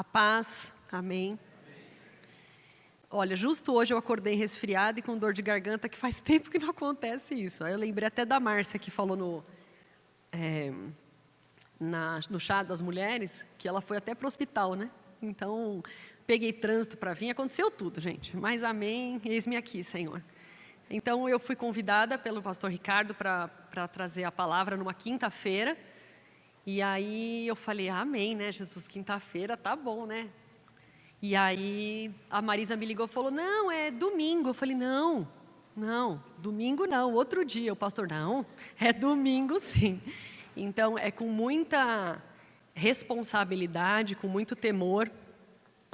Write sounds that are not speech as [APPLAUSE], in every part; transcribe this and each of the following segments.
A paz, amém. Olha, justo hoje eu acordei resfriada e com dor de garganta, que faz [LAUGHS] tempo que não acontece isso. Aí eu lembrei até da Márcia, que falou no, é, na, no chá das mulheres, que ela foi até para o hospital, né? Então, peguei trânsito para vir, aconteceu tudo, gente. Mas amém, eis-me aqui, Senhor. Então, eu fui convidada pelo pastor Ricardo para trazer a palavra numa quinta-feira. E aí eu falei, amém, né, Jesus, quinta-feira tá bom, né? E aí a Marisa me ligou e falou, não, é domingo. Eu falei, não, não, domingo não, outro dia. O pastor, não, [LAUGHS] é domingo sim. Então, é com muita responsabilidade, com muito temor,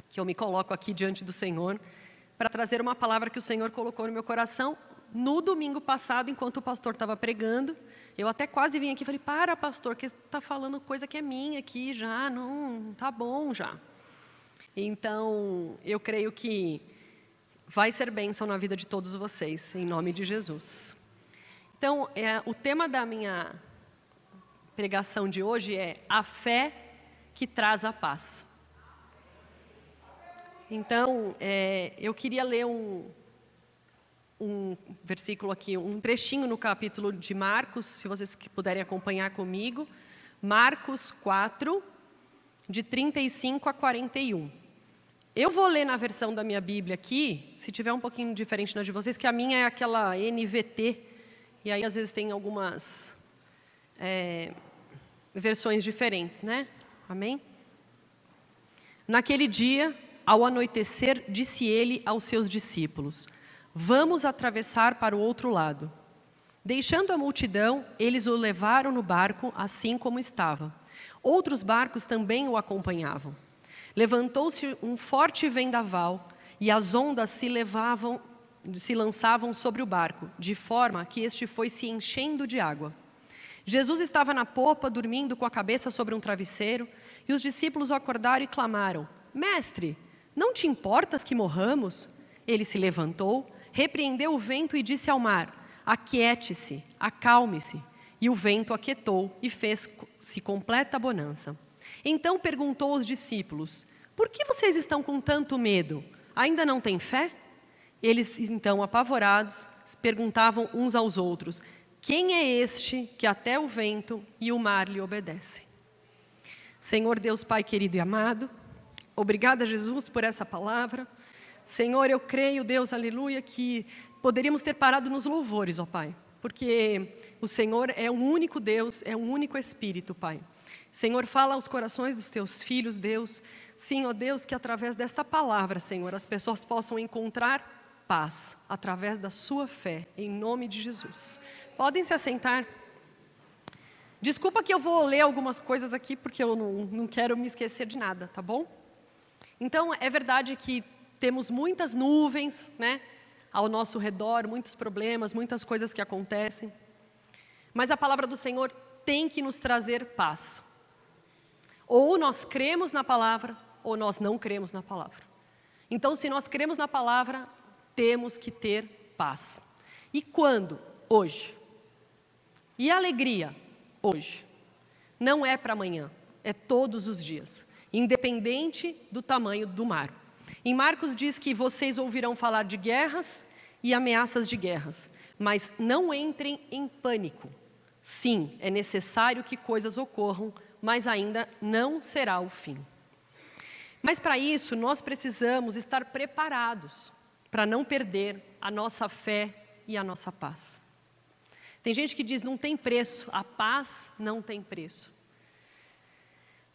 que eu me coloco aqui diante do Senhor, para trazer uma palavra que o Senhor colocou no meu coração no domingo passado, enquanto o pastor estava pregando. Eu até quase vim aqui e falei: Para, pastor, que está falando coisa que é minha aqui já, não está bom já. Então, eu creio que vai ser bênção na vida de todos vocês, em nome de Jesus. Então, é, o tema da minha pregação de hoje é a fé que traz a paz. Então, é, eu queria ler um, um versículo aqui, um trechinho no capítulo de Marcos, se vocês puderem acompanhar comigo. Marcos 4, de 35 a 41. Eu vou ler na versão da minha Bíblia aqui, se tiver um pouquinho diferente da de vocês, que a minha é aquela NVT, e aí às vezes tem algumas é, versões diferentes, né? Amém? Naquele dia, ao anoitecer, disse ele aos seus discípulos: Vamos atravessar para o outro lado. Deixando a multidão, eles o levaram no barco, assim como estava. Outros barcos também o acompanhavam. Levantou-se um forte vendaval e as ondas se levavam, se lançavam sobre o barco, de forma que este foi se enchendo de água. Jesus estava na popa, dormindo com a cabeça sobre um travesseiro, e os discípulos o acordaram e clamaram: Mestre, não te importas que morramos? Ele se levantou, repreendeu o vento e disse ao mar: Aquiete-se, acalme-se. E o vento aquietou e fez-se completa bonança. Então perguntou aos discípulos: Por que vocês estão com tanto medo? Ainda não têm fé? Eles, então, apavorados, perguntavam uns aos outros: Quem é este que até o vento e o mar lhe obedecem? Senhor Deus Pai querido e amado, obrigada, Jesus, por essa palavra. Senhor, eu creio, Deus, aleluia, que poderíamos ter parado nos louvores, ó Pai, porque o Senhor é um único Deus, é um único Espírito, Pai. Senhor, fala aos corações dos teus filhos, Deus. Sim, ó Deus, que através desta palavra, Senhor, as pessoas possam encontrar paz através da sua fé, em nome de Jesus. Podem se assentar. Desculpa que eu vou ler algumas coisas aqui, porque eu não, não quero me esquecer de nada, tá bom? Então, é verdade que temos muitas nuvens, né, ao nosso redor, muitos problemas, muitas coisas que acontecem. Mas a palavra do Senhor tem que nos trazer paz. Ou nós cremos na palavra, ou nós não cremos na palavra. Então, se nós cremos na palavra, temos que ter paz. E quando? Hoje. E alegria? Hoje. Não é para amanhã, é todos os dias, independente do tamanho do mar. Em Marcos diz que vocês ouvirão falar de guerras e ameaças de guerras, mas não entrem em pânico. Sim, é necessário que coisas ocorram, mas ainda não será o fim. Mas para isso, nós precisamos estar preparados para não perder a nossa fé e a nossa paz. Tem gente que diz não tem preço, a paz não tem preço.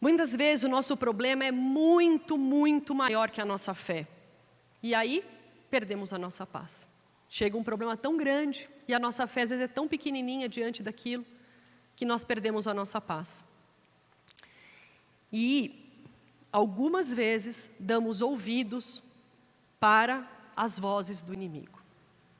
Muitas vezes o nosso problema é muito, muito maior que a nossa fé. E aí perdemos a nossa paz. Chega um problema tão grande e a nossa fé às vezes é tão pequenininha diante daquilo que nós perdemos a nossa paz. E algumas vezes damos ouvidos para as vozes do inimigo.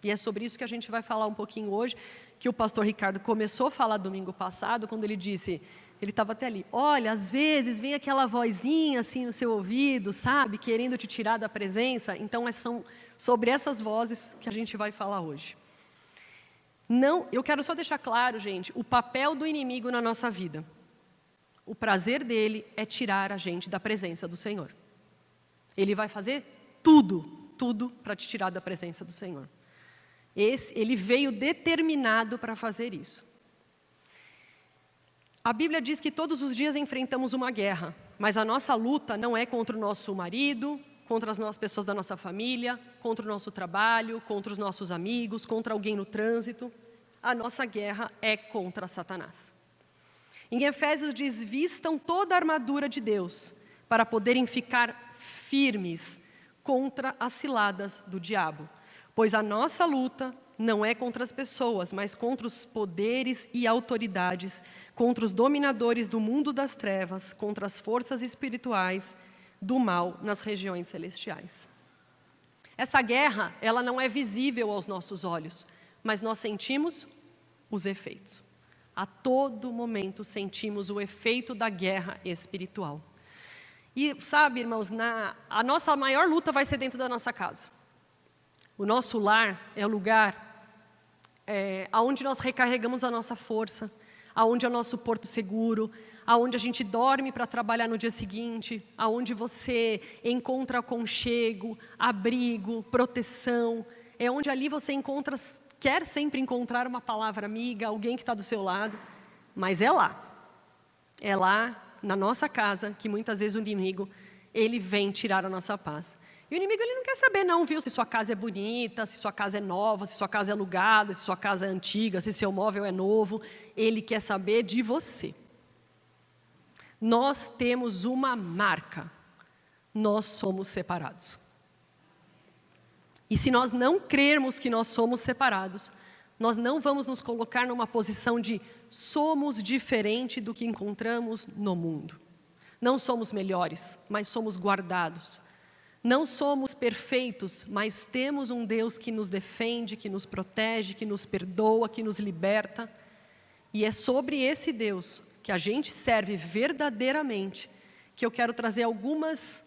E é sobre isso que a gente vai falar um pouquinho hoje, que o pastor Ricardo começou a falar domingo passado, quando ele disse: ele estava até ali. Olha, às vezes vem aquela vozinha assim no seu ouvido, sabe, querendo te tirar da presença. Então, é, são sobre essas vozes que a gente vai falar hoje. Não, eu quero só deixar claro, gente, o papel do inimigo na nossa vida. O prazer dele é tirar a gente da presença do Senhor. Ele vai fazer tudo, tudo para te tirar da presença do Senhor. Esse, ele veio determinado para fazer isso. A Bíblia diz que todos os dias enfrentamos uma guerra, mas a nossa luta não é contra o nosso marido, contra as nossas pessoas da nossa família, contra o nosso trabalho, contra os nossos amigos, contra alguém no trânsito. A nossa guerra é contra Satanás. Em Efésios diz: vistam toda a armadura de Deus para poderem ficar firmes contra as ciladas do diabo. Pois a nossa luta não é contra as pessoas, mas contra os poderes e autoridades, contra os dominadores do mundo das trevas, contra as forças espirituais do mal nas regiões celestiais. Essa guerra, ela não é visível aos nossos olhos, mas nós sentimos os efeitos. A todo momento sentimos o efeito da guerra espiritual. E sabe, irmãos, na, a nossa maior luta vai ser dentro da nossa casa. O nosso lar é o lugar é, onde nós recarregamos a nossa força, aonde é o nosso porto seguro, aonde a gente dorme para trabalhar no dia seguinte, aonde você encontra aconchego, abrigo, proteção, é onde ali você encontra, quer sempre encontrar uma palavra amiga, alguém que está do seu lado, mas é lá, é lá na nossa casa que muitas vezes o inimigo ele vem tirar a nossa paz. E o inimigo ele não quer saber não, viu, se sua casa é bonita, se sua casa é nova, se sua casa é alugada, se sua casa é antiga, se seu móvel é novo. Ele quer saber de você. Nós temos uma marca. Nós somos separados. E se nós não crermos que nós somos separados, nós não vamos nos colocar numa posição de somos diferente do que encontramos no mundo. Não somos melhores, mas somos guardados não somos perfeitos, mas temos um Deus que nos defende, que nos protege, que nos perdoa, que nos liberta. E é sobre esse Deus que a gente serve verdadeiramente que eu quero trazer algumas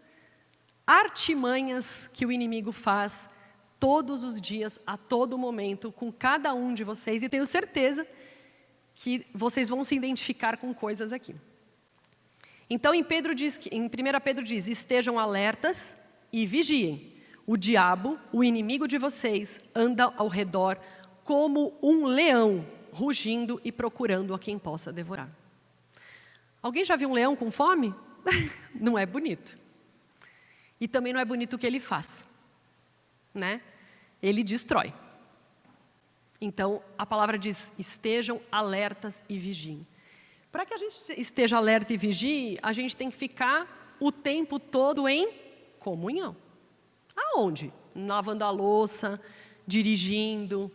artimanhas que o inimigo faz todos os dias, a todo momento, com cada um de vocês, e tenho certeza que vocês vão se identificar com coisas aqui. Então, em, Pedro diz que, em 1 Pedro diz: estejam alertas e vigiem. O diabo, o inimigo de vocês, anda ao redor como um leão, rugindo e procurando a quem possa devorar. Alguém já viu um leão com fome? [LAUGHS] não é bonito. E também não é bonito o que ele faz. Né? Ele destrói. Então, a palavra diz: estejam alertas e vigiem. Para que a gente esteja alerta e vigie, a gente tem que ficar o tempo todo em Comunhão. Aonde? Lavando a louça, dirigindo,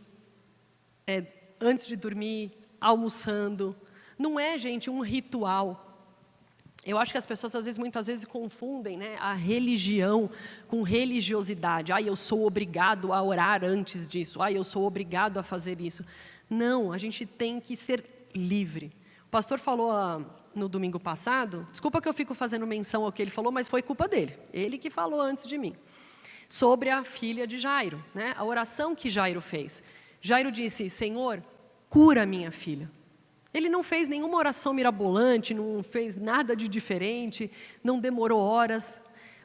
é, antes de dormir, almoçando. Não é, gente, um ritual. Eu acho que as pessoas às vezes, muitas vezes confundem né, a religião com religiosidade. Ah, eu sou obrigado a orar antes disso. Ah, eu sou obrigado a fazer isso. Não, a gente tem que ser livre. O pastor falou ah, no domingo passado, desculpa que eu fico fazendo menção ao que ele falou, mas foi culpa dele. Ele que falou antes de mim. Sobre a filha de Jairo, né? a oração que Jairo fez. Jairo disse: Senhor, cura minha filha. Ele não fez nenhuma oração mirabolante, não fez nada de diferente, não demorou horas.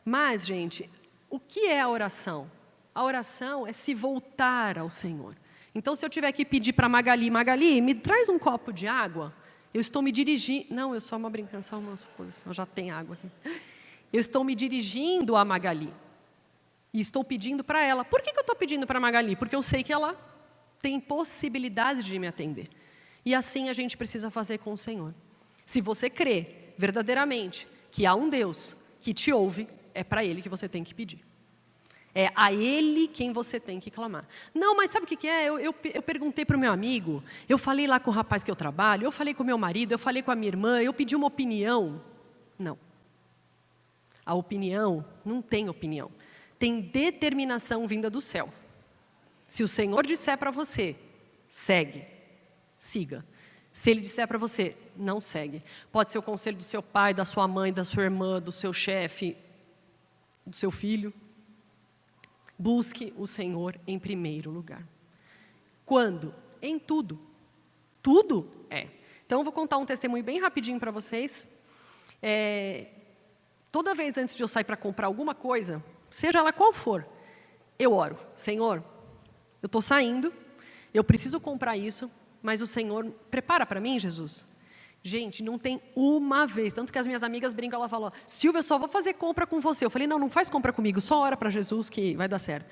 Mas, gente, o que é a oração? A oração é se voltar ao Senhor. Então, se eu tiver que pedir para Magali, Magali, me traz um copo de água, eu estou me dirigindo. Não, eu só uma brincando, só uma suposição, já tem água aqui. Eu estou me dirigindo a Magali. E estou pedindo para ela. Por que, que eu estou pedindo para Magali? Porque eu sei que ela tem possibilidade de me atender. E assim a gente precisa fazer com o Senhor. Se você crê verdadeiramente que há um Deus que te ouve, é para Ele que você tem que pedir. É a Ele quem você tem que clamar. Não, mas sabe o que, que é? Eu, eu, eu perguntei para o meu amigo, eu falei lá com o rapaz que eu trabalho, eu falei com o meu marido, eu falei com a minha irmã, eu pedi uma opinião. Não. A opinião não tem opinião. Tem determinação vinda do céu. Se o Senhor disser para você, segue, siga. Se ele disser para você, não segue. Pode ser o conselho do seu pai, da sua mãe, da sua irmã, do seu chefe, do seu filho. Busque o Senhor em primeiro lugar. Quando? Em tudo. Tudo é. Então, eu vou contar um testemunho bem rapidinho para vocês. É, toda vez antes de eu sair para comprar alguma coisa, seja lá qual for, eu oro: Senhor, eu estou saindo, eu preciso comprar isso, mas o Senhor prepara para mim, Jesus. Gente, não tem uma vez. Tanto que as minhas amigas brincam, ela falou: Silvia, só vou fazer compra com você. Eu falei: não, não faz compra comigo, só ora para Jesus que vai dar certo.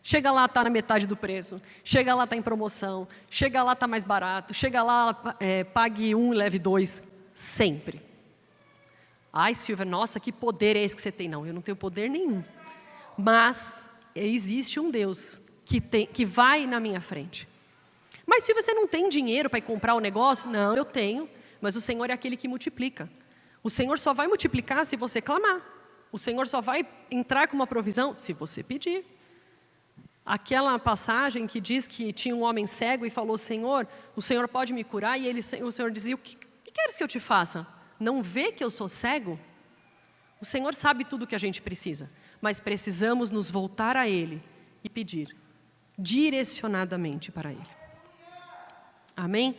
Chega lá, está na metade do preço. Chega lá, está em promoção. Chega lá, está mais barato. Chega lá, é, pague um e leve dois. Sempre. Ai, Silvia, nossa, que poder é esse que você tem? Não, eu não tenho poder nenhum. Mas existe um Deus que, tem, que vai na minha frente. Mas Silvia, você não tem dinheiro para comprar o negócio? Não, eu tenho. Mas o Senhor é aquele que multiplica. O Senhor só vai multiplicar se você clamar. O Senhor só vai entrar com uma provisão se você pedir. Aquela passagem que diz que tinha um homem cego e falou: Senhor, o Senhor pode me curar? E ele, o Senhor dizia: O que, que queres que eu te faça? Não vê que eu sou cego? O Senhor sabe tudo o que a gente precisa, mas precisamos nos voltar a Ele e pedir direcionadamente para Ele. Amém?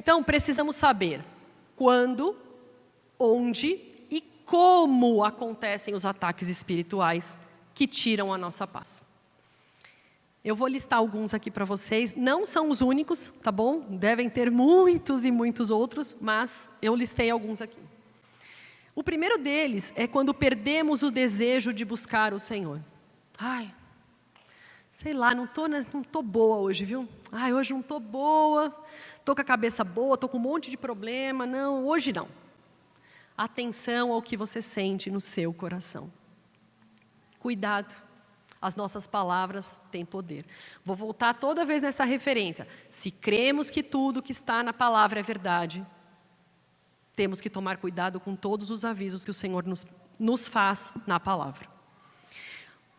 Então, precisamos saber quando, onde e como acontecem os ataques espirituais que tiram a nossa paz. Eu vou listar alguns aqui para vocês. Não são os únicos, tá bom? Devem ter muitos e muitos outros, mas eu listei alguns aqui. O primeiro deles é quando perdemos o desejo de buscar o Senhor. Ai, sei lá, não tô, não tô boa hoje, viu? Ai, hoje não tô boa. Tô com a cabeça boa, tô com um monte de problema. Não, hoje não. Atenção ao que você sente no seu coração. Cuidado as nossas palavras têm poder. Vou voltar toda vez nessa referência. Se cremos que tudo que está na palavra é verdade, temos que tomar cuidado com todos os avisos que o Senhor nos, nos faz na palavra.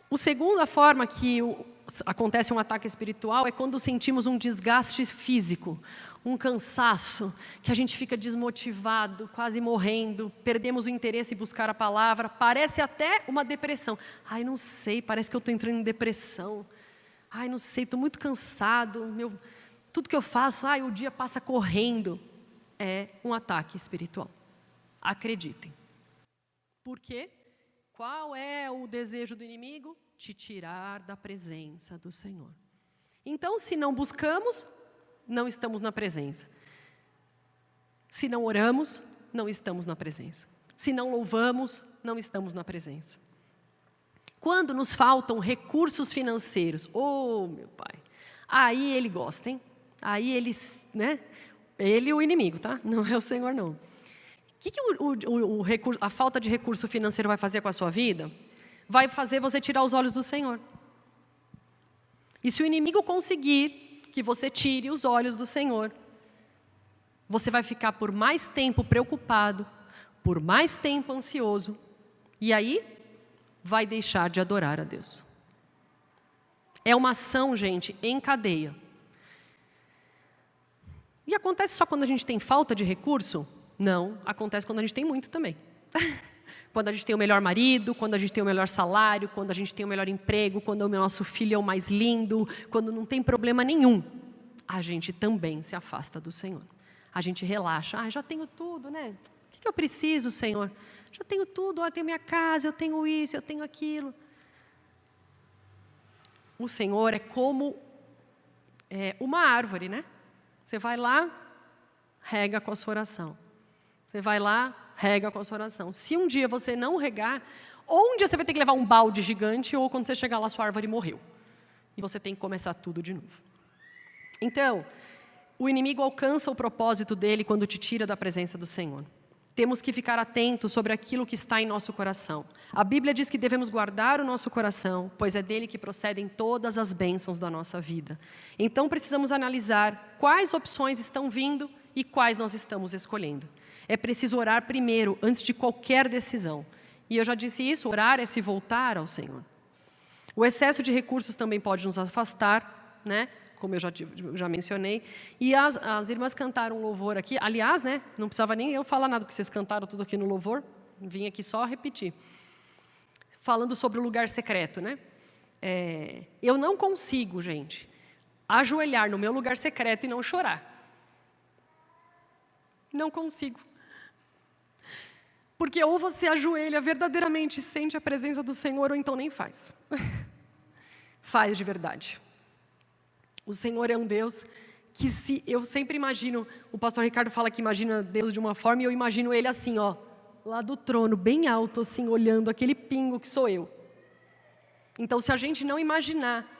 O segunda forma que acontece um ataque espiritual é quando sentimos um desgaste físico, um cansaço, que a gente fica desmotivado, quase morrendo, perdemos o interesse em buscar a palavra, parece até uma depressão. Ai, não sei, parece que eu estou entrando em depressão. Ai, não sei, estou muito cansado, meu, tudo que eu faço, ai, o dia passa correndo. É um ataque espiritual. Acreditem. Por quê? Qual é o desejo do inimigo? Te tirar da presença do Senhor. Então, se não buscamos, não estamos na presença. Se não oramos, não estamos na presença. Se não louvamos, não estamos na presença. Quando nos faltam recursos financeiros, oh meu pai, aí ele gosta, hein? Aí ele, né? Ele o inimigo, tá? Não é o Senhor, não. O que, que o, o, o recurso, a falta de recurso financeiro vai fazer com a sua vida? Vai fazer você tirar os olhos do Senhor. E se o inimigo conseguir que você tire os olhos do Senhor. Você vai ficar por mais tempo preocupado, por mais tempo ansioso, e aí vai deixar de adorar a Deus. É uma ação, gente, em cadeia. E acontece só quando a gente tem falta de recurso? Não, acontece quando a gente tem muito também. [LAUGHS] quando a gente tem o melhor marido, quando a gente tem o melhor salário, quando a gente tem o melhor emprego, quando o nosso filho é o mais lindo, quando não tem problema nenhum, a gente também se afasta do Senhor. A gente relaxa, ah, já tenho tudo, né? O que eu preciso, Senhor? Já tenho tudo, eu tenho minha casa, eu tenho isso, eu tenho aquilo. O Senhor é como é, uma árvore, né? Você vai lá, rega com a sua oração. Você vai lá, rega com a sua oração. Se um dia você não regar, ou um dia você vai ter que levar um balde gigante, ou quando você chegar lá, sua árvore morreu. E você tem que começar tudo de novo. Então, o inimigo alcança o propósito dele quando te tira da presença do Senhor. Temos que ficar atentos sobre aquilo que está em nosso coração. A Bíblia diz que devemos guardar o nosso coração, pois é dele que procedem todas as bênçãos da nossa vida. Então precisamos analisar quais opções estão vindo e quais nós estamos escolhendo. É preciso orar primeiro, antes de qualquer decisão. E eu já disse isso: orar é se voltar ao Senhor. O excesso de recursos também pode nos afastar, né? como eu já, já mencionei. E as, as irmãs cantaram um louvor aqui. Aliás, né, não precisava nem eu falar nada, porque vocês cantaram tudo aqui no louvor. Vim aqui só repetir. Falando sobre o lugar secreto, né? É, eu não consigo, gente, ajoelhar no meu lugar secreto e não chorar. Não consigo. Porque ou você ajoelha verdadeiramente e sente a presença do Senhor, ou então nem faz. [LAUGHS] faz de verdade. O Senhor é um Deus que se eu sempre imagino, o pastor Ricardo fala que imagina Deus de uma forma e eu imagino ele assim, ó, lá do trono, bem alto assim, olhando aquele pingo que sou eu. Então, se a gente não imaginar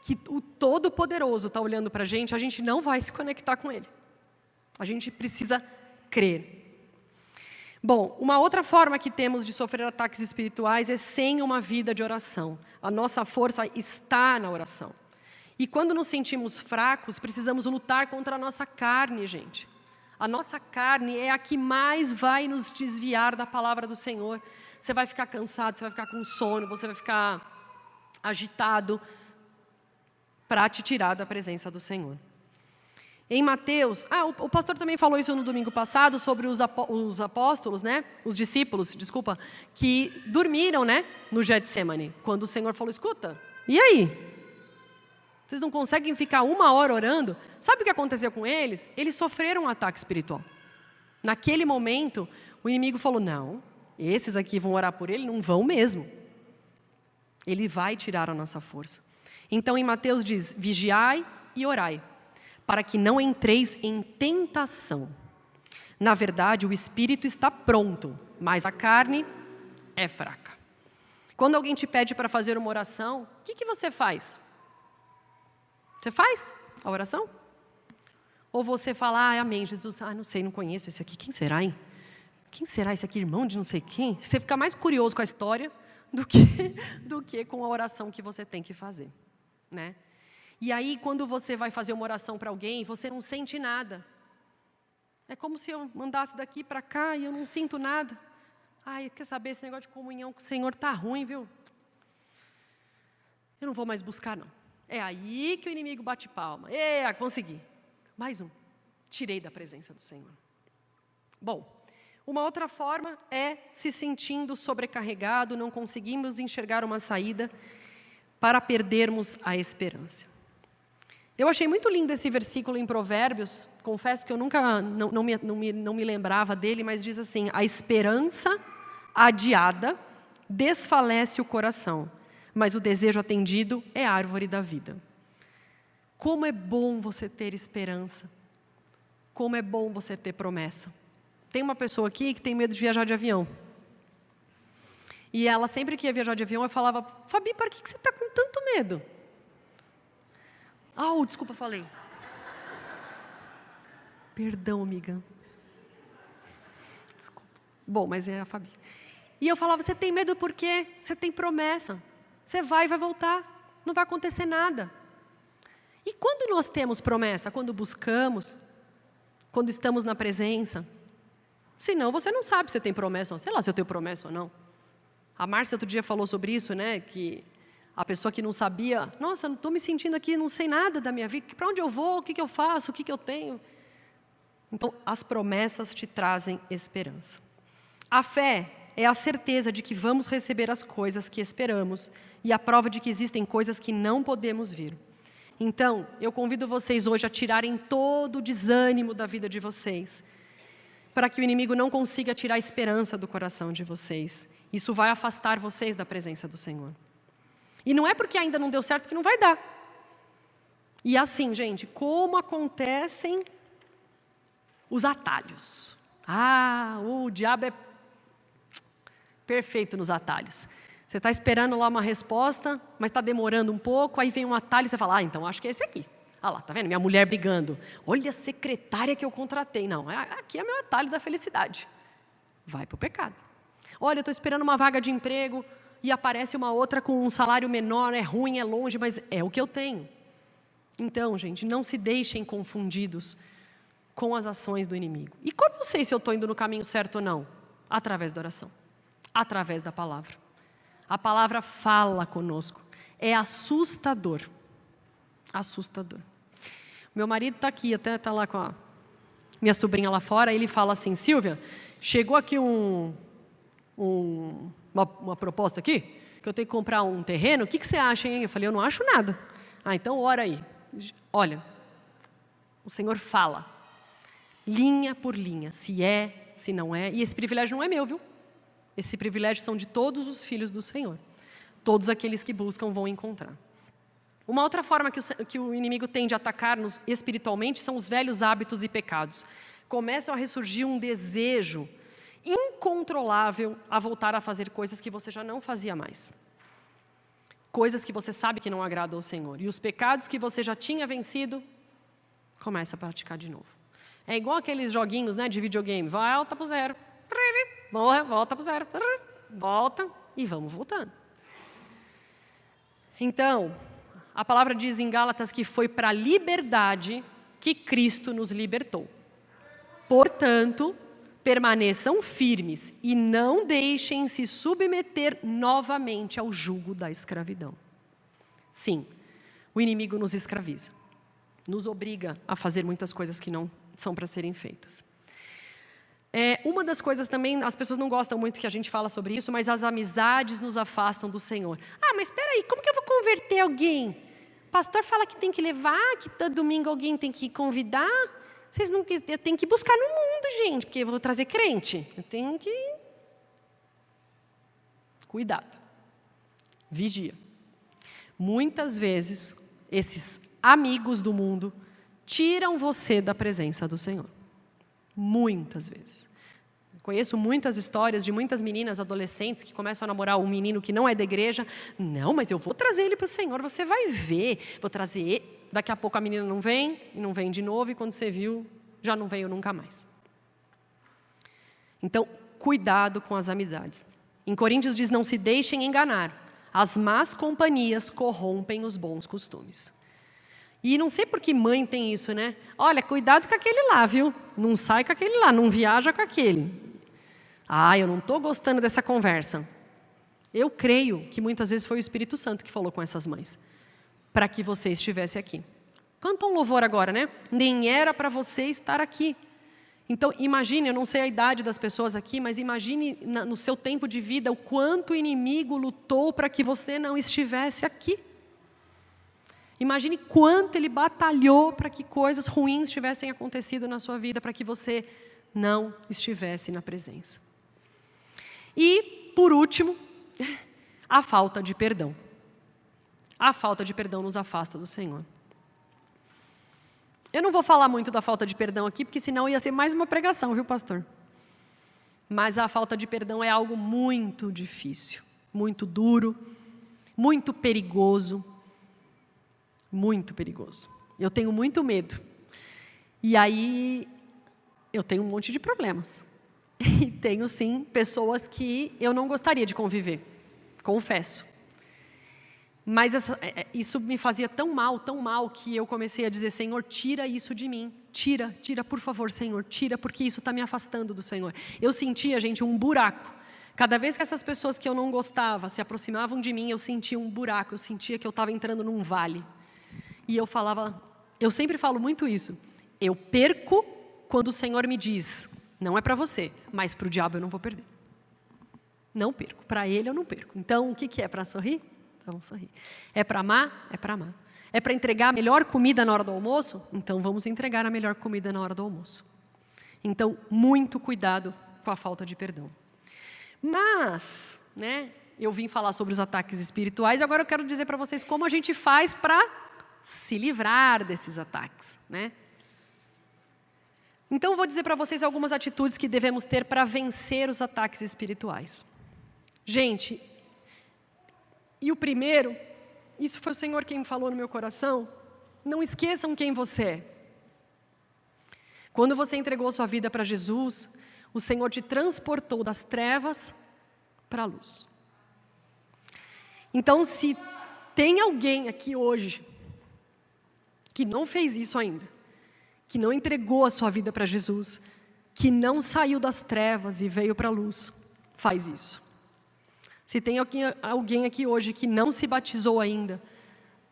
que o Todo-Poderoso está olhando para a gente, a gente não vai se conectar com Ele. A gente precisa crer. Bom, uma outra forma que temos de sofrer ataques espirituais é sem uma vida de oração. A nossa força está na oração. E quando nos sentimos fracos, precisamos lutar contra a nossa carne, gente. A nossa carne é a que mais vai nos desviar da palavra do Senhor. Você vai ficar cansado, você vai ficar com sono, você vai ficar agitado para te tirar da presença do Senhor. Em Mateus, ah, o, pastor também falou isso no domingo passado sobre os, apóstolos, né? Os discípulos, desculpa, que dormiram, né? No Getsemane, quando o Senhor falou: "Escuta, e aí? Vocês não conseguem ficar uma hora orando? Sabe o que aconteceu com eles? Eles sofreram um ataque espiritual. Naquele momento, o inimigo falou: não, esses aqui vão orar por ele, não vão mesmo. Ele vai tirar a nossa força. Então, em Mateus diz: vigiai e orai, para que não entreis em tentação. Na verdade, o espírito está pronto, mas a carne é fraca. Quando alguém te pede para fazer uma oração, o que, que você faz? Você faz a oração? Ou você fala, ah, amém, Jesus, ah, não sei, não conheço esse aqui, quem será, hein? Quem será esse aqui, irmão de não sei quem? Você fica mais curioso com a história do que, [LAUGHS] do que com a oração que você tem que fazer, né? E aí, quando você vai fazer uma oração para alguém, você não sente nada. É como se eu mandasse daqui para cá e eu não sinto nada. Ai, quer saber, esse negócio de comunhão com o Senhor tá ruim, viu? Eu não vou mais buscar, não. É aí que o inimigo bate palma. É, consegui. Mais um. Tirei da presença do Senhor. Bom, uma outra forma é se sentindo sobrecarregado, não conseguimos enxergar uma saída para perdermos a esperança. Eu achei muito lindo esse versículo em Provérbios, confesso que eu nunca, não, não, me, não, me, não me lembrava dele, mas diz assim: A esperança adiada desfalece o coração, mas o desejo atendido é árvore da vida. Como é bom você ter esperança. Como é bom você ter promessa. Tem uma pessoa aqui que tem medo de viajar de avião. E ela, sempre que ia viajar de avião, eu falava: Fabi, para que você está com tanto medo? Ah, oh, desculpa, falei. Perdão, amiga. Desculpa. Bom, mas é a Fabi. E eu falava: Você tem medo porque você tem promessa. Você vai e vai voltar. Não vai acontecer nada. E quando nós temos promessa? Quando buscamos, quando estamos na presença. Senão você não sabe se tem promessa, sei lá se eu tenho promessa ou não. A Márcia outro dia falou sobre isso, né? Que a pessoa que não sabia, nossa, não estou me sentindo aqui, não sei nada da minha vida, para onde eu vou, o que, que eu faço, o que, que eu tenho. Então, as promessas te trazem esperança. A fé é a certeza de que vamos receber as coisas que esperamos e a prova de que existem coisas que não podemos ver. Então, eu convido vocês hoje a tirarem todo o desânimo da vida de vocês, para que o inimigo não consiga tirar a esperança do coração de vocês. Isso vai afastar vocês da presença do Senhor. E não é porque ainda não deu certo que não vai dar. E assim, gente, como acontecem os atalhos. Ah, o diabo é perfeito nos atalhos. Você está esperando lá uma resposta, mas está demorando um pouco, aí vem um atalho e você fala, ah, então acho que é esse aqui. Ah lá, tá vendo? Minha mulher brigando. Olha a secretária que eu contratei. Não, é, aqui é meu atalho da felicidade. Vai para o pecado. Olha, eu estou esperando uma vaga de emprego e aparece uma outra com um salário menor, é ruim, é longe, mas é o que eu tenho. Então, gente, não se deixem confundidos com as ações do inimigo. E como eu sei se eu estou indo no caminho certo ou não? Através da oração, através da palavra. A palavra fala conosco. É assustador. Assustador. Meu marido está aqui, até está lá com a minha sobrinha lá fora, ele fala assim, Silvia, chegou aqui um, um, uma, uma, proposta aqui, que eu tenho que comprar um terreno, o que, que você acha, hein? Eu falei, eu não acho nada. Ah, então ora aí. Olha, o Senhor fala, linha por linha, se é, se não é, e esse privilégio não é meu, viu? Esse privilégio são de todos os filhos do Senhor. Todos aqueles que buscam vão encontrar. Uma outra forma que o, que o inimigo tem de atacar-nos espiritualmente são os velhos hábitos e pecados. Começam a ressurgir um desejo incontrolável a voltar a fazer coisas que você já não fazia mais. Coisas que você sabe que não agradam ao Senhor. E os pecados que você já tinha vencido, começa a praticar de novo. É igual aqueles joguinhos né, de videogame. Volta para o zero. Volta para o zero. Volta e vamos voltando. Então, a palavra diz em Gálatas que foi para a liberdade que Cristo nos libertou. Portanto, permaneçam firmes e não deixem se submeter novamente ao jugo da escravidão. Sim, o inimigo nos escraviza, nos obriga a fazer muitas coisas que não são para serem feitas. É, uma das coisas também, as pessoas não gostam muito que a gente fala sobre isso, mas as amizades nos afastam do Senhor. Ah, mas espera aí, como que eu vou converter alguém? O pastor fala que tem que levar, que todo domingo alguém tem que convidar. Vocês não, eu tenho que buscar no mundo, gente, porque eu vou trazer crente. Eu tenho que cuidado. Vigia. Muitas vezes esses amigos do mundo tiram você da presença do Senhor. Muitas vezes. Conheço muitas histórias de muitas meninas adolescentes que começam a namorar um menino que não é da igreja. Não, mas eu vou trazer ele para o Senhor, você vai ver. Vou trazer. Daqui a pouco a menina não vem, e não vem de novo, e quando você viu, já não veio nunca mais. Então, cuidado com as amizades. Em Coríntios diz: não se deixem enganar. As más companhias corrompem os bons costumes. E não sei por que mãe tem isso, né? Olha, cuidado com aquele lá, viu? Não sai com aquele lá, não viaja com aquele. Ah, eu não estou gostando dessa conversa. Eu creio que muitas vezes foi o Espírito Santo que falou com essas mães, para que você estivesse aqui. Canta um louvor agora, né? Nem era para você estar aqui. Então, imagine, eu não sei a idade das pessoas aqui, mas imagine no seu tempo de vida o quanto o inimigo lutou para que você não estivesse aqui. Imagine quanto ele batalhou para que coisas ruins tivessem acontecido na sua vida, para que você não estivesse na presença. E, por último, [LAUGHS] a falta de perdão. A falta de perdão nos afasta do Senhor. Eu não vou falar muito da falta de perdão aqui, porque senão ia ser mais uma pregação, viu, pastor? Mas a falta de perdão é algo muito difícil, muito duro, muito perigoso, muito perigoso. Eu tenho muito medo. E aí eu tenho um monte de problemas. [LAUGHS] E tenho sim pessoas que eu não gostaria de conviver, confesso. Mas essa, é, é, isso me fazia tão mal, tão mal, que eu comecei a dizer: Senhor, tira isso de mim. Tira, tira, por favor, Senhor, tira, porque isso está me afastando do Senhor. Eu sentia, gente, um buraco. Cada vez que essas pessoas que eu não gostava se aproximavam de mim, eu sentia um buraco, eu sentia que eu estava entrando num vale. E eu falava, eu sempre falo muito isso. Eu perco quando o Senhor me diz, não é para você, mas para o diabo eu não vou perder. Não perco. Para ele eu não perco. Então, o que, que é para sorrir? Vamos sorrir. É para amar? É para amar. É para entregar a melhor comida na hora do almoço? Então, vamos entregar a melhor comida na hora do almoço. Então, muito cuidado com a falta de perdão. Mas, né, eu vim falar sobre os ataques espirituais, agora eu quero dizer para vocês como a gente faz para se livrar desses ataques, né? Então, vou dizer para vocês algumas atitudes que devemos ter para vencer os ataques espirituais. Gente, e o primeiro, isso foi o Senhor quem falou no meu coração, não esqueçam quem você é. Quando você entregou sua vida para Jesus, o Senhor te transportou das trevas para a luz. Então, se tem alguém aqui hoje que não fez isso ainda, que não entregou a sua vida para Jesus, que não saiu das trevas e veio para a luz, faz isso. Se tem alguém aqui hoje que não se batizou ainda,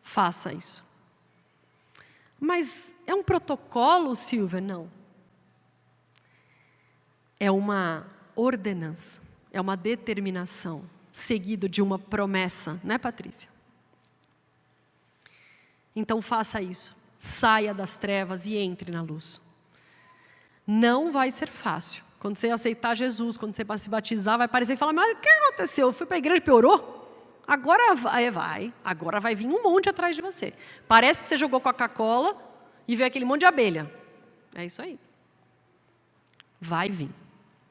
faça isso. Mas é um protocolo, Silvia? Não. É uma ordenança, é uma determinação, seguido de uma promessa, né, Patrícia? Então faça isso. Saia das trevas e entre na luz. Não vai ser fácil, Quando você aceitar Jesus, quando você se batizar, vai aparecer e falar: Mas o que aconteceu? Eu fui para a igreja e piorou? Agora vai, vai, agora vai vir um monte atrás de você. Parece que você jogou Coca-Cola e veio aquele monte de abelha. É isso aí. Vai vir.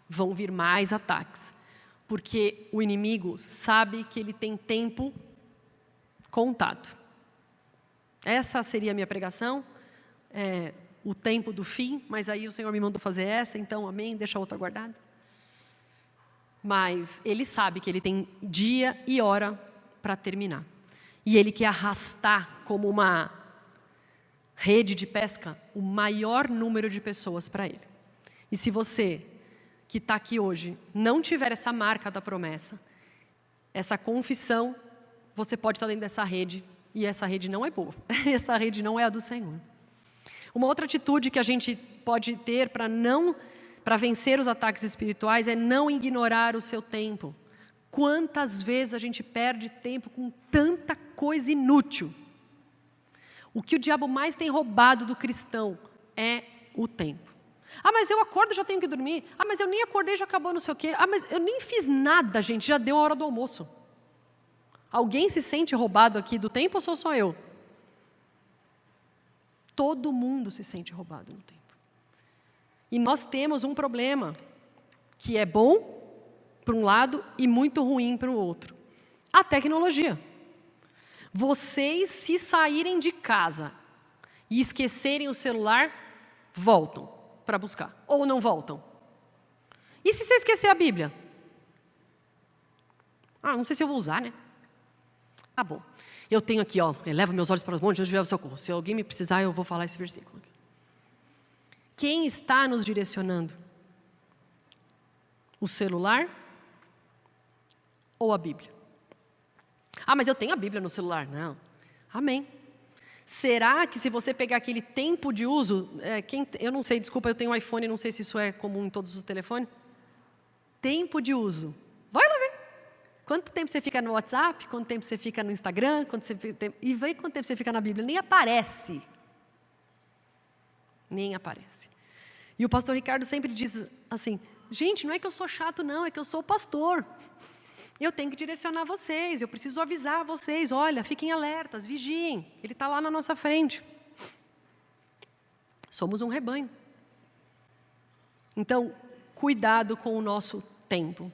Vão vir mais ataques. Porque o inimigo sabe que ele tem tempo contado. Essa seria a minha pregação. É, o tempo do fim, mas aí o Senhor me mandou fazer essa, então amém, deixa a outra guardada. Mas ele sabe que ele tem dia e hora para terminar. E ele quer arrastar como uma rede de pesca o maior número de pessoas para ele. E se você que está aqui hoje não tiver essa marca da promessa, essa confissão, você pode estar dentro dessa rede e essa rede não é boa. [LAUGHS] essa rede não é a do Senhor. Uma outra atitude que a gente pode ter para não para vencer os ataques espirituais é não ignorar o seu tempo. Quantas vezes a gente perde tempo com tanta coisa inútil? O que o diabo mais tem roubado do cristão é o tempo. Ah, mas eu acordo já tenho que dormir. Ah, mas eu nem acordei já acabou não sei o quê. Ah, mas eu nem fiz nada, gente, já deu a hora do almoço. Alguém se sente roubado aqui do tempo ou sou só eu? Todo mundo se sente roubado no tempo. E nós temos um problema que é bom para um lado e muito ruim para o outro. A tecnologia. Vocês, se saírem de casa e esquecerem o celular, voltam para buscar. Ou não voltam. E se você esquecer a Bíblia? Ah, não sei se eu vou usar, né? Tá bom. Eu tenho aqui, ó, elevo meus olhos para os montes, onde vier o socorro. Se alguém me precisar, eu vou falar esse versículo. Quem está nos direcionando? O celular ou a Bíblia? Ah, mas eu tenho a Bíblia no celular. Não. Amém. Será que se você pegar aquele tempo de uso, é, quem, eu não sei, desculpa, eu tenho um iPhone, não sei se isso é comum em todos os telefones. Tempo de uso. Quanto tempo você fica no WhatsApp? Quanto tempo você fica no Instagram? Quanto e vê quanto tempo você fica na Bíblia. Nem aparece. Nem aparece. E o pastor Ricardo sempre diz assim: gente, não é que eu sou chato, não, é que eu sou pastor. Eu tenho que direcionar vocês, eu preciso avisar vocês: olha, fiquem alertas, vigiem, ele está lá na nossa frente. Somos um rebanho. Então, cuidado com o nosso tempo.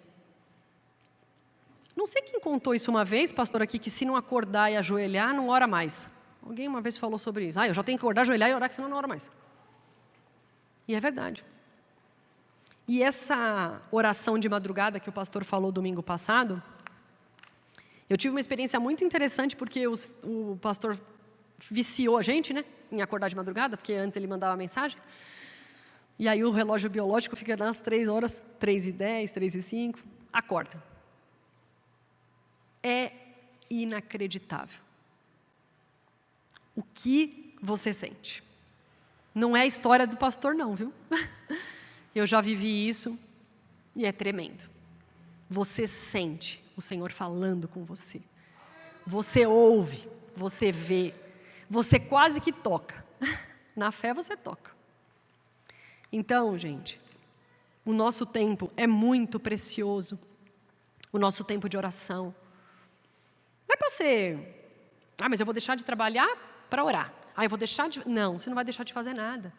Não sei quem contou isso uma vez, pastor, aqui, que se não acordar e ajoelhar, não ora mais. Alguém uma vez falou sobre isso. Ah, eu já tenho que acordar, ajoelhar e orar, que senão não ora mais. E é verdade. E essa oração de madrugada que o pastor falou domingo passado, eu tive uma experiência muito interessante porque os, o pastor viciou a gente, né, em acordar de madrugada, porque antes ele mandava mensagem. E aí o relógio biológico fica nas três horas, três e dez, três e cinco, acorda é inacreditável. O que você sente? Não é a história do pastor, não, viu? [LAUGHS] Eu já vivi isso e é tremendo. Você sente o Senhor falando com você. Você ouve, você vê, você quase que toca. [LAUGHS] Na fé você toca. Então, gente, o nosso tempo é muito precioso. O nosso tempo de oração, é para ser, ah, mas eu vou deixar de trabalhar para orar. Ah, eu vou deixar de. Não, você não vai deixar de fazer nada.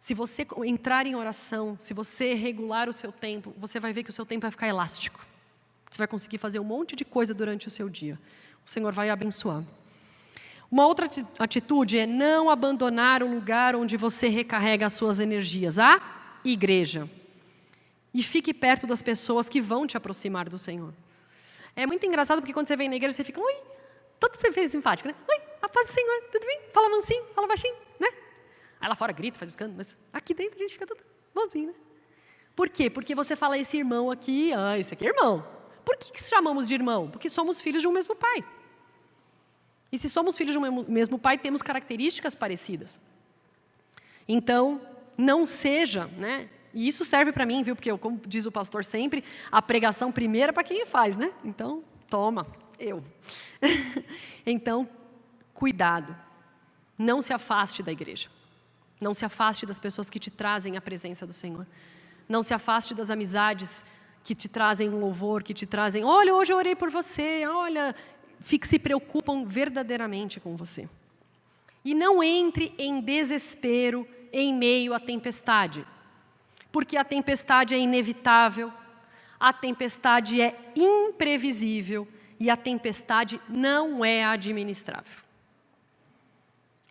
Se você entrar em oração, se você regular o seu tempo, você vai ver que o seu tempo vai ficar elástico. Você vai conseguir fazer um monte de coisa durante o seu dia. O Senhor vai abençoar. Uma outra atitude é não abandonar o lugar onde você recarrega as suas energias, a igreja. E fique perto das pessoas que vão te aproximar do Senhor. É muito engraçado porque quando você vem na igreja, você fica, oi, todo você vê simpático, né? Oi, a paz do Senhor, tudo bem? Fala mansinho, fala baixinho, né? Aí lá fora grita, faz escândalo, mas aqui dentro a gente fica tudo bonzinho, né? Por quê? Porque você fala esse irmão aqui, ah, esse aqui é irmão. Por que, que chamamos de irmão? Porque somos filhos de um mesmo pai. E se somos filhos de um mesmo pai, temos características parecidas. Então, não seja, né? E isso serve para mim, viu? Porque, eu, como diz o pastor sempre, a pregação primeira é para quem faz, né? Então, toma, eu. [LAUGHS] então, cuidado. Não se afaste da igreja. Não se afaste das pessoas que te trazem a presença do Senhor. Não se afaste das amizades que te trazem um louvor, que te trazem, olha, hoje eu orei por você, olha, fique, se preocupam verdadeiramente com você. E não entre em desespero em meio à tempestade, porque a tempestade é inevitável, a tempestade é imprevisível e a tempestade não é administrável.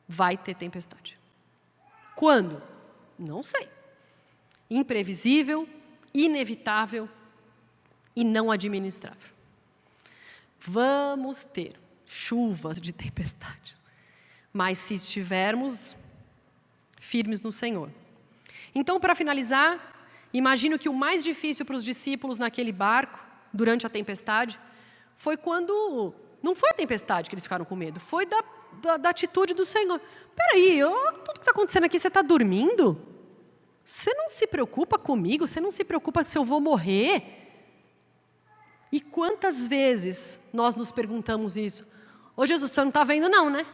Vai ter tempestade. Quando? Não sei. Imprevisível, inevitável e não administrável. Vamos ter chuvas de tempestades, mas se estivermos firmes no Senhor. Então, para finalizar, imagino que o mais difícil para os discípulos naquele barco, durante a tempestade, foi quando. Não foi a tempestade que eles ficaram com medo, foi da, da, da atitude do Senhor. Peraí, tudo que está acontecendo aqui, você está dormindo? Você não se preocupa comigo? Você não se preocupa se eu vou morrer? E quantas vezes nós nos perguntamos isso? Ô Jesus, o senhor não está vendo, não, né?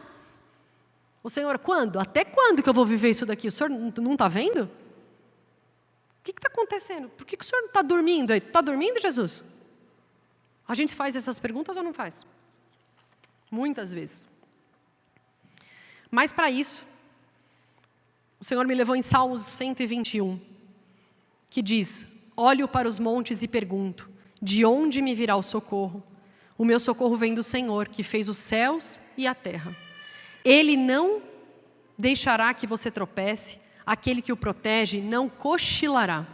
O Senhor, quando? Até quando que eu vou viver isso daqui? O senhor não está vendo? Que está acontecendo? Por que, que o senhor não está dormindo? Está dormindo, Jesus? A gente faz essas perguntas ou não faz? Muitas vezes. Mas para isso, o Senhor me levou em Salmos 121, que diz: Olho para os montes e pergunto: de onde me virá o socorro? O meu socorro vem do Senhor, que fez os céus e a terra. Ele não deixará que você tropece, aquele que o protege não cochilará.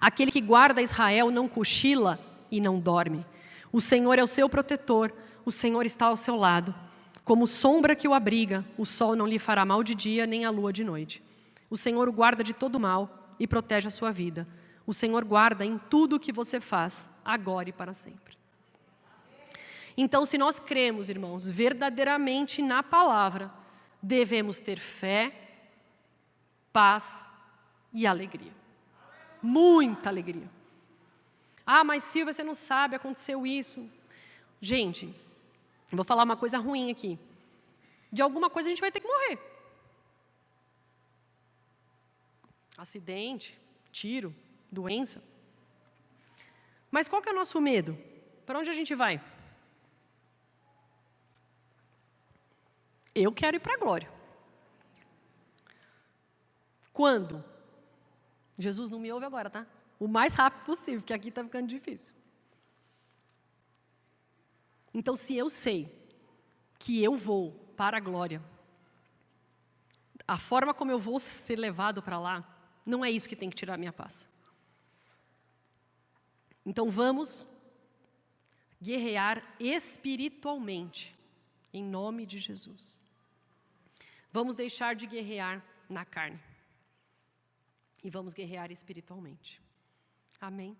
Aquele que guarda Israel não cochila e não dorme. O Senhor é o seu protetor, o Senhor está ao seu lado. Como sombra que o abriga, o sol não lhe fará mal de dia, nem a lua de noite. O Senhor o guarda de todo mal e protege a sua vida. O Senhor guarda em tudo o que você faz, agora e para sempre. Então, se nós cremos, irmãos, verdadeiramente na palavra, devemos ter fé, paz e alegria. Muita alegria. Ah, mas Silvia, você não sabe, aconteceu isso. Gente, vou falar uma coisa ruim aqui. De alguma coisa a gente vai ter que morrer. Acidente, tiro, doença. Mas qual que é o nosso medo? Para onde a gente vai? Eu quero ir para a glória. Quando? Jesus não me ouve agora, tá? O mais rápido possível, porque aqui está ficando difícil. Então, se eu sei que eu vou para a glória, a forma como eu vou ser levado para lá, não é isso que tem que tirar a minha paz. Então vamos guerrear espiritualmente, em nome de Jesus. Vamos deixar de guerrear na carne e vamos guerrear espiritualmente. Amém.